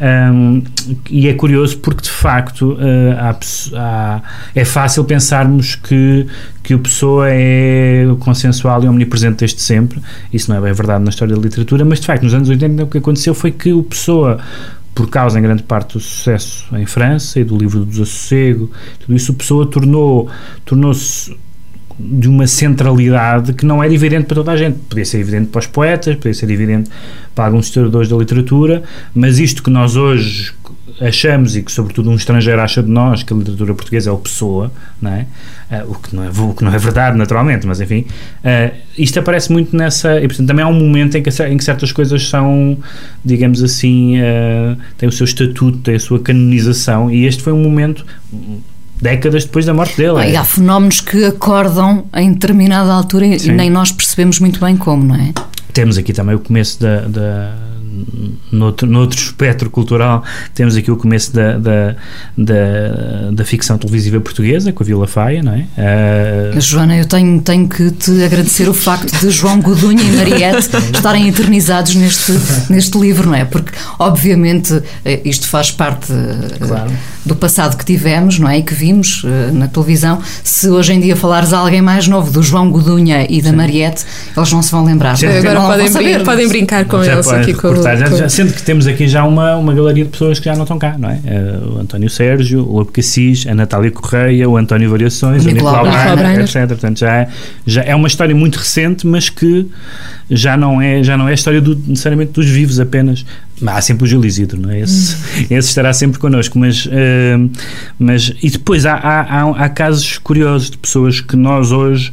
Um, e é curioso porque de facto uh, há, há, é fácil pensarmos que, que o Pessoa é consensual e omnipresente desde sempre. Isso não é bem verdade na história da literatura, mas de facto nos anos 80 o que aconteceu foi que o Pessoa por causa em grande parte do sucesso em França e do livro do desassossego, tudo isso Pessoa tornou tornou-se de uma centralidade que não era evidente para toda a gente. Podia ser evidente para os poetas, podia ser evidente para alguns historiadores da literatura, mas isto que nós hoje achamos e que sobretudo um estrangeiro acha de nós que a literatura portuguesa é o pessoa, não é? Uh, o, que não é o que não é verdade naturalmente, mas enfim, uh, isto aparece muito nessa e portanto também há um momento em que, em que certas coisas são, digamos assim, uh, têm o seu estatuto, têm a sua canonização e este foi um momento décadas depois da morte dele. e há fenómenos que acordam em determinada altura Sim. e nem nós percebemos muito bem como, não é? Temos aqui também o começo da, da noutro, noutro espectro cultural, temos aqui o começo da, da, da, da ficção televisiva portuguesa, com a Vila Faia, não é? Uh... Joana, eu tenho, tenho que te agradecer o facto de João Godunha e Mariette estarem eternizados neste, neste livro, não é? Porque, obviamente, eh, isto faz parte eh, claro. do passado que tivemos, não é? E que vimos uh, na televisão. Se hoje em dia falares a alguém mais novo do João Godunha e da Sim. Mariette, eles não se vão lembrar. Agora podem, podem brincar com eles aqui com já, já, sendo que temos aqui já uma, uma galeria de pessoas que já não estão cá, não é? Uh, o António Sérgio, o Lobo Cassis, a Natália Correia, o António Variações, o, Nicolau Brainer, etc. Portanto, já é, já é uma história muito recente, mas que já não é, já não é a história do, necessariamente dos vivos apenas. Mas há sempre o Júlio Isidro, não é? Esse, hum. esse estará sempre connosco, mas, uh, mas e depois há, há, há, há casos curiosos de pessoas que nós hoje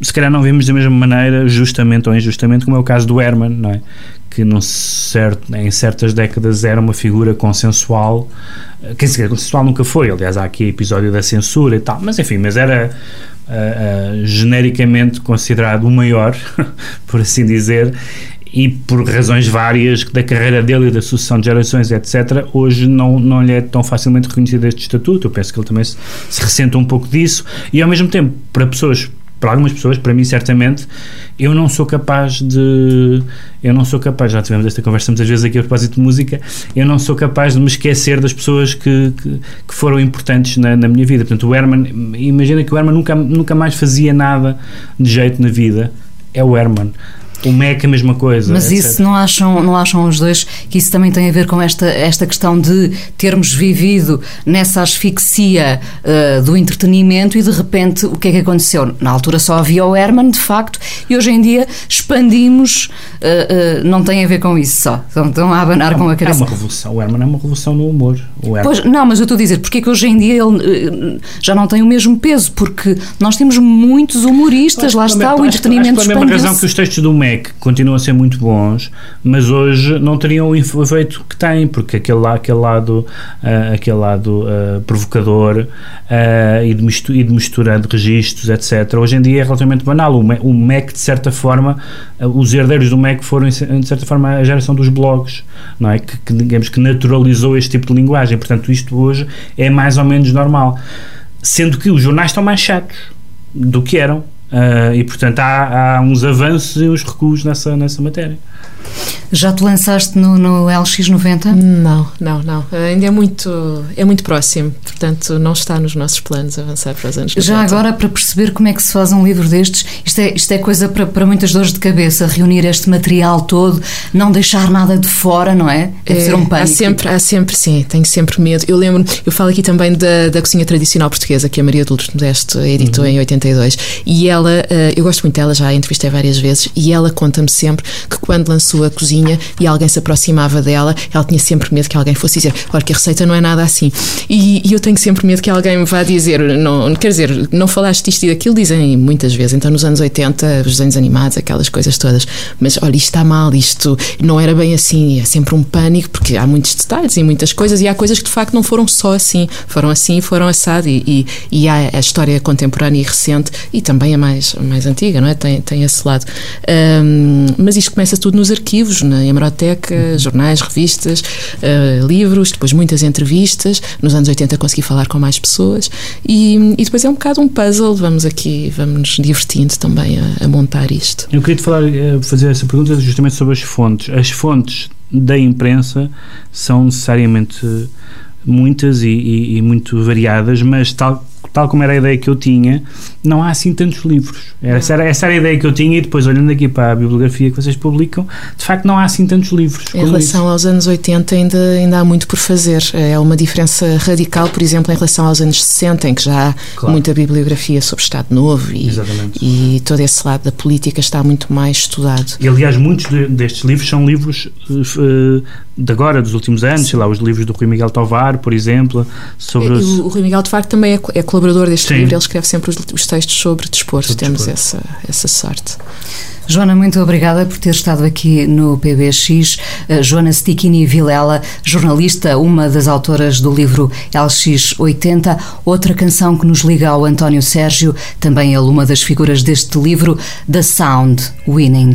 se calhar não vemos da mesma maneira, justamente ou injustamente, como é o caso do Herman, não é? Que num certo, em certas décadas era uma figura consensual. Quer dizer, consensual nunca foi, aliás, há aqui episódio da censura e tal, mas enfim, mas era uh, uh, genericamente considerado o maior, por assim dizer, e por razões várias da carreira dele e da sucessão de gerações, etc., hoje não, não lhe é tão facilmente reconhecido este estatuto. Eu penso que ele também se, se ressente um pouco disso, e ao mesmo tempo, para pessoas para algumas pessoas, para mim certamente, eu não sou capaz de eu não sou capaz, já tivemos esta conversa muitas vezes aqui a propósito de música, eu não sou capaz de me esquecer das pessoas que, que, que foram importantes na, na, minha vida. Portanto, o Herman, imagina que o Herman nunca, nunca mais fazia nada de jeito na vida, é o Herman. O MEC a mesma coisa. Mas etc. isso não acham, não acham os dois que isso também tem a ver com esta, esta questão de termos vivido nessa asfixia uh, do entretenimento e de repente o que é que aconteceu? Na altura só havia o Herman, de facto, e hoje em dia expandimos, uh, uh, não tem a ver com isso só. Estão, estão a abanar com a cabeça. É uma revolução. O Herman é uma revolução no humor. Pois, não, mas eu estou a dizer, porque é que hoje em dia ele já não tem o mesmo peso? Porque nós temos muitos humoristas, lá está, o entretenimento acho pela mesma razão que os textos do MEC continuam a ser muito bons, mas hoje não teriam o efeito que têm, porque aquele, aquele lado, uh, aquele lado uh, provocador uh, e, de mistura, e de mistura de registros, etc., hoje em dia é relativamente banal. O MEC, o de certa forma, os herdeiros do MEC foram, de certa forma, a geração dos blogs, não é? Que, que, digamos, que naturalizou este tipo de linguagem. Portanto, isto hoje é mais ou menos normal. Sendo que os jornais estão mais chatos do que eram. Uh, e portanto há, há, uns avanços e uns recuos nessa, nessa matéria. Já te lançaste no, no LX90? Não, não, não. Ainda é muito, é muito próximo, portanto não está nos nossos planos avançar para os anos 90. Já agora, para perceber como é que se faz um livro destes, isto é, isto é coisa para, para muitas dores de cabeça, reunir este material todo, não deixar nada de fora, não é? Deve é, ser um pânico. Há sempre, há sempre, sim, tenho sempre medo. Eu lembro, eu falo aqui também da, da cozinha tradicional portuguesa, que a Maria Lourdes Modesto editou uhum. em 82, e ela, eh, eu gosto muito dela, já a entrevistei várias vezes, e ela conta-me sempre que quando lançou a cozinha e alguém se aproximava dela, ela tinha sempre medo que alguém fosse dizer: Olha, que a receita não é nada assim. E, e eu tenho sempre medo que alguém me vá dizer: não, Quer dizer, não falaste isto e daquilo, dizem muitas vezes. Então, nos anos 80, os desenhos animados, aquelas coisas todas. Mas olha, isto está mal, isto não era bem assim. É sempre um pânico, porque há muitos detalhes e muitas coisas, e há coisas que de facto não foram só assim. Foram assim foram assado. E, e, e há a história contemporânea e recente e também a mais, a mais antiga, não é? Tem, tem esse lado. Um, mas isto começa tudo nos arquivos, na hemeroteca, jornais, revistas, uh, livros, depois muitas entrevistas. Nos anos 80 consegui falar com mais pessoas e, e depois é um bocado um puzzle. Vamos aqui, vamos nos divertindo também a, a montar isto. Eu queria te falar, eh, fazer essa pergunta justamente sobre as fontes. As fontes da imprensa são necessariamente muitas e, e, e muito variadas, mas tal tal como era a ideia que eu tinha, não há assim tantos livros. Essa era, essa era a ideia que eu tinha e depois, olhando aqui para a bibliografia que vocês publicam, de facto não há assim tantos livros. Em relação isso. aos anos 80 ainda, ainda há muito por fazer. É uma diferença radical, por exemplo, em relação aos anos 60, em que já há claro. muita bibliografia sobre Estado Novo e, e, todo esse lado da política está muito mais estudado. E aliás, muitos de, destes livros são livros uh, de agora, dos últimos anos, Sim. sei lá, os livros do Rui Miguel Tovar, por exemplo, sobre os... O Rui Miguel Tovar também é, é colaborador deste Sim. livro, ele escreve sempre os, os textos sobre desporto, sobre temos desporto. Essa, essa sorte. Joana, muito obrigada por ter estado aqui no PBX. Uh, Joana Stichini Vilela, jornalista, uma das autoras do livro LX80, outra canção que nos liga ao António Sérgio, também ele uma das figuras deste livro, The Sound Winning.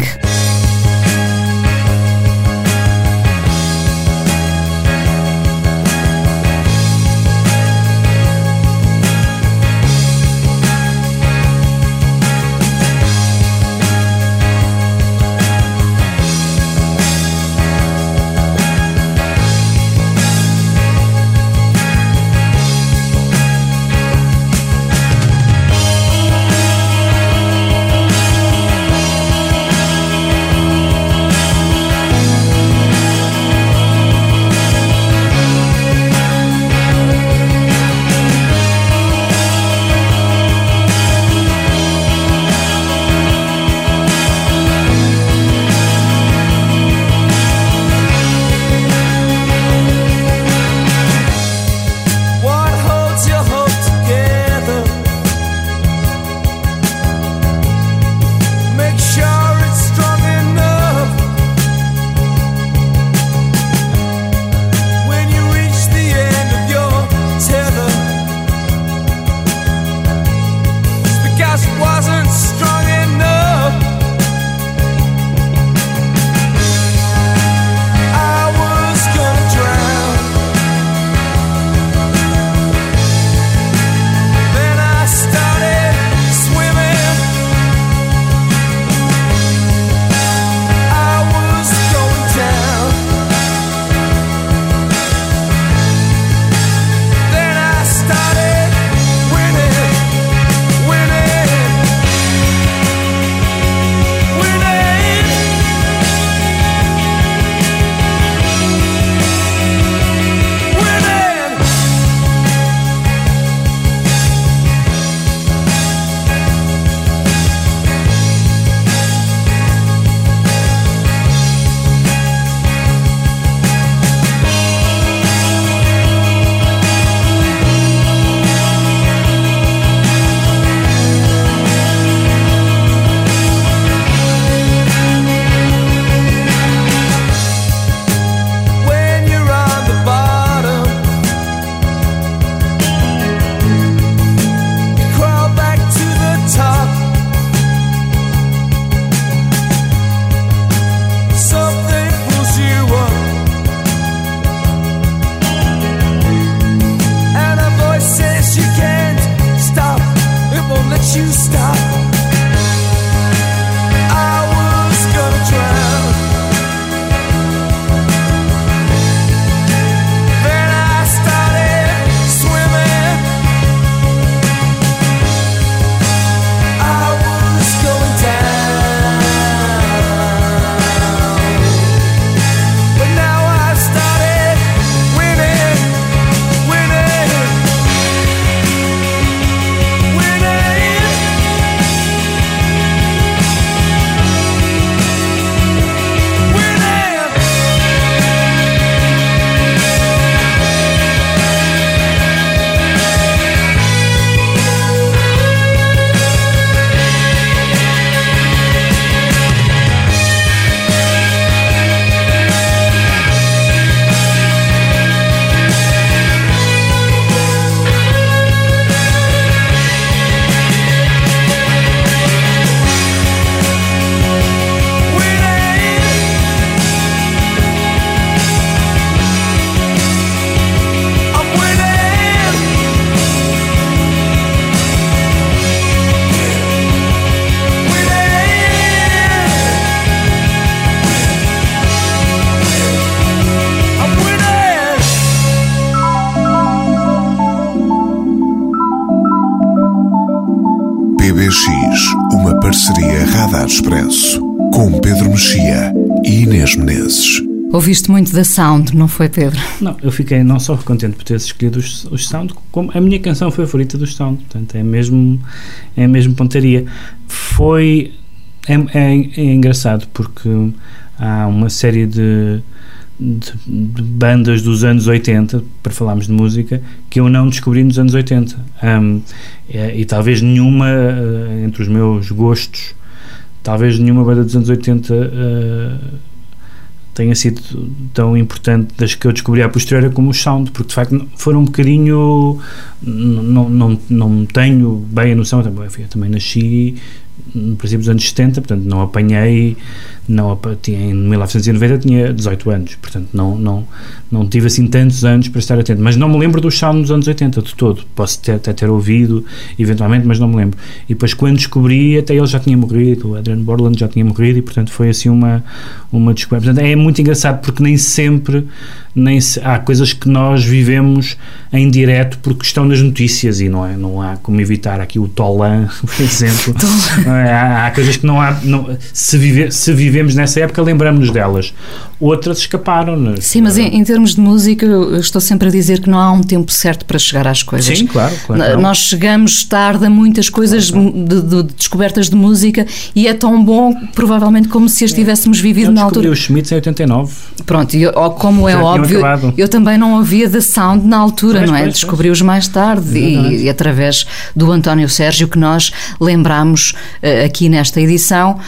Expresso, com Pedro Mexia e Inês Menezes. Ouviste muito da Sound, não foi, Pedro? Não, eu fiquei não só contente por ter escolhido os, os Sound, como a minha canção favorita dos Sound. Portanto, é mesmo, é mesmo pontaria. Foi. É, é, é engraçado porque há uma série de, de, de, bandas dos anos 80, para falarmos de música, que eu não descobri nos anos 80. Um, é, e talvez nenhuma, uh, entre os meus gostos, talvez nenhuma banda dos anos 80. Uh, tenha sido tão importante das que eu descobri à posteriori como o Sound, porque de facto foram um bocadinho. Não, não, não tenho bem a noção, também, eu também nasci no princípio dos anos 70, portanto não apanhei não tinha, em 1990 tinha 18 anos, portanto não, não, não tive assim tantos anos para estar atento, mas não me lembro do sound dos anos 80 de todo, posso ter, até ter ouvido eventualmente, mas não me lembro. E depois quando descobri, até ele já tinha morrido o Adrian Borland já tinha morrido e portanto foi assim uma, uma descoberta, portanto é muito engraçado porque nem sempre nem se, há coisas que nós vivemos em direto porque estão nas notícias e não, é, não há como evitar aqui o Tolan, por exemplo é, há, há, coisas que não há não, se, vive, se vivemos nessa época, lembramos-nos delas. Outras escaparam-nos. Sim, mas em, em, termos de música, eu estou sempre a dizer que não há um tempo certo para chegar às coisas. Sim, claro. claro Nós chegamos tarde a muitas coisas claro. De, de, de, descobertas de música e é tão bom, provavelmente, como se as tivéssemos vivido eu na altura. Eu os Schmitz em 89. Pronto, e como é óbvio, eu também não havia The Sound na altura, pois, não é? Descobri-os mais tarde e, e, através do António Sérgio que nós lembramos uh, aqui nesta edição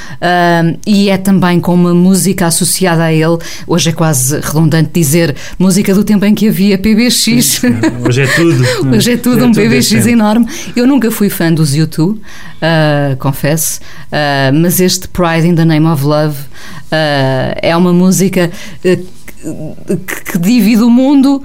e é também com uma música associada a ele. Hoje é quase redundante dizer música do tempo em que havia PBX. Hoje é tudo. hoje é tudo é um tudo PBX enorme. Eu nunca fui fã dos YouTube, uh, confesso, uh, mas este Pride in the Name of Love uh, é uma música que, divide o mundo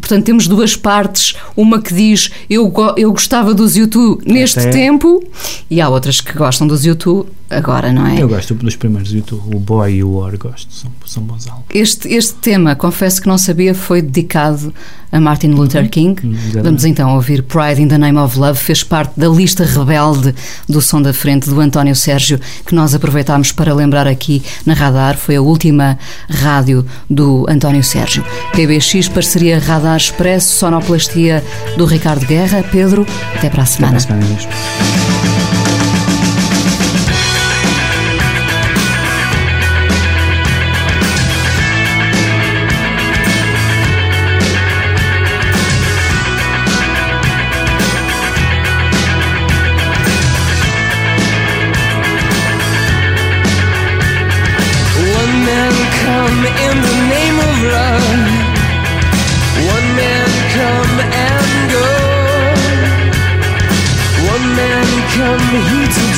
portanto temos duas partes uma que diz eu, eu gostava dos YouTube neste Até... tempo e há outras que gostam dos YouTube agora, não é? Eu gosto dos primeiros YouTube, o Boy e o War, gosto, são, são bons álbuns. Este, este tema, confesso que não sabia, foi dedicado a Martin Luther uhum. King. Uhum, Vamos então ouvir Pride in the Name of Love, fez parte da lista rebelde do Som da Frente do António Sérgio, que nós aproveitámos para lembrar aqui na Radar, foi a última rádio do António Sérgio. PBX, parceria Radar Expresso, sonoplastia do Ricardo Guerra. Pedro, até para a semana. Até para a semana Well,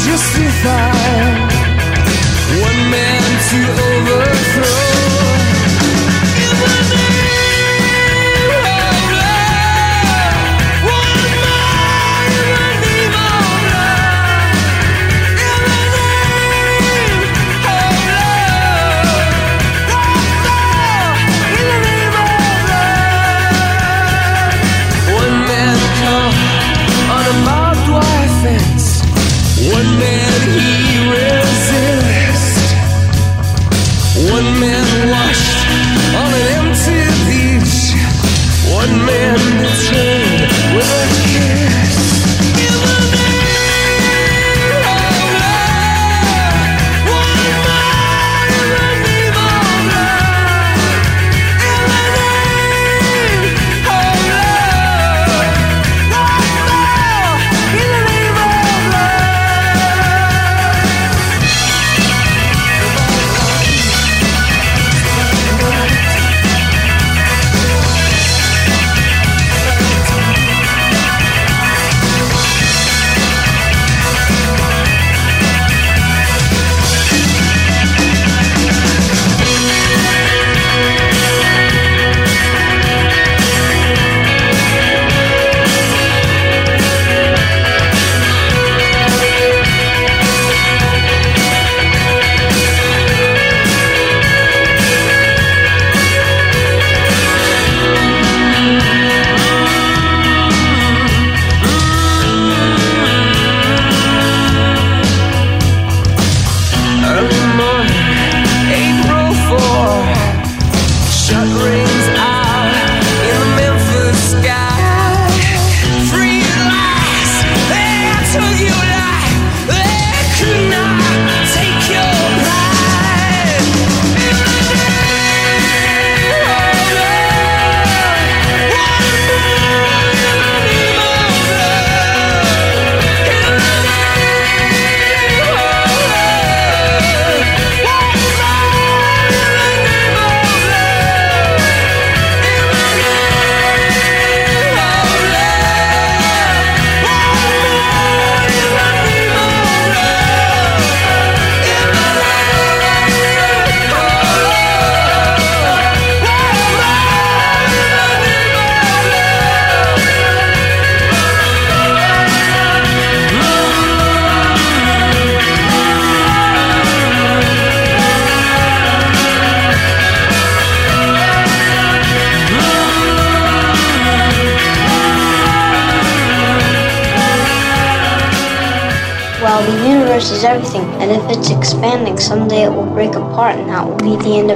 justify one man to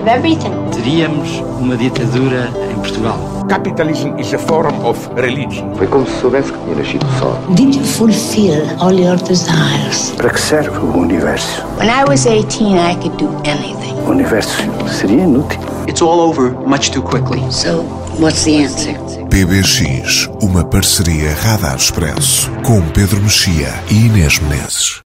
everything. Teríamos uma ditadura em Portugal. Capitalism is a form of religion. Foi como se soubesse que tinha nascido só. Did you fulfill all your desires? Para que serve o universo? When I was 18, I could do anything. O universo seria inútil. It's all over much too quickly. So, what's the answer? PBX, uma parceria Radar Expresso com Pedro Mexia e Inês Menezes.